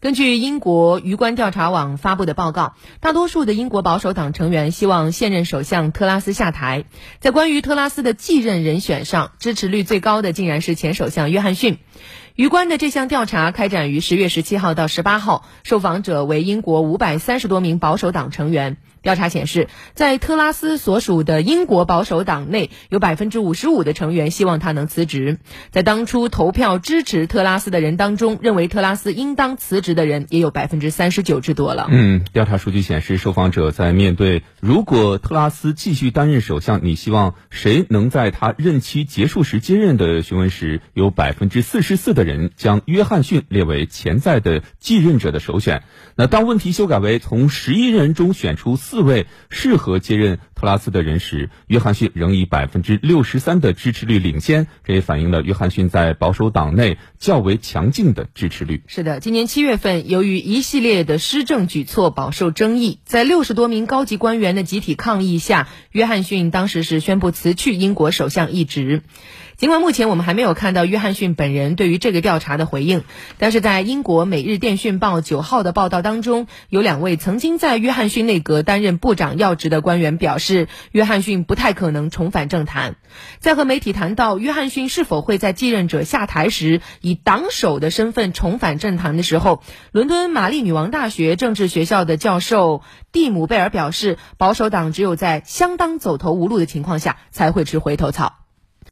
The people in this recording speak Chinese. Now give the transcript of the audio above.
根据英国鱼观调查网发布的报告，大多数的英国保守党成员希望现任首相特拉斯下台。在关于特拉斯的继任人选上，支持率最高的竟然是前首相约翰逊。鱼观的这项调查开展于十月十七号到十八号，受访者为英国五百三十多名保守党成员。调查显示，在特拉斯所属的英国保守党内，有百分之五十五的成员希望他能辞职。在当初投票支持特拉斯的人当中，认为特拉斯应当辞职的人也有百分之三十九之多了。嗯，调查数据显示，受访者在面对如果特拉斯继续担任首相，你希望谁能在他任期结束时接任的询问时，有百分之四十四的人将约翰逊列为潜在的继任者的首选。那当问题修改为从十一人中选出四位适合接任特拉斯的人时，约翰逊仍以百分之六十三的支持率领先，这也反映了约翰逊在保守党内较为强劲的支持率。是的，今年七月份，由于一系列的施政举措饱受争议，在六十多名高级官员的集体抗议下，约翰逊当时是宣布辞去英国首相一职。尽管目前我们还没有看到约翰逊本人对于这个调查的回应，但是在英国《每日电讯报》九号的报道当中，有两位曾经在约翰逊内阁担任部长要职的官员表示是，约翰逊不太可能重返政坛。在和媒体谈到约翰逊是否会在继任者下台时以党首的身份重返政坛的时候，伦敦玛丽女王大学政治学校的教授蒂姆贝尔表示，保守党只有在相当走投无路的情况下才会吃回头草。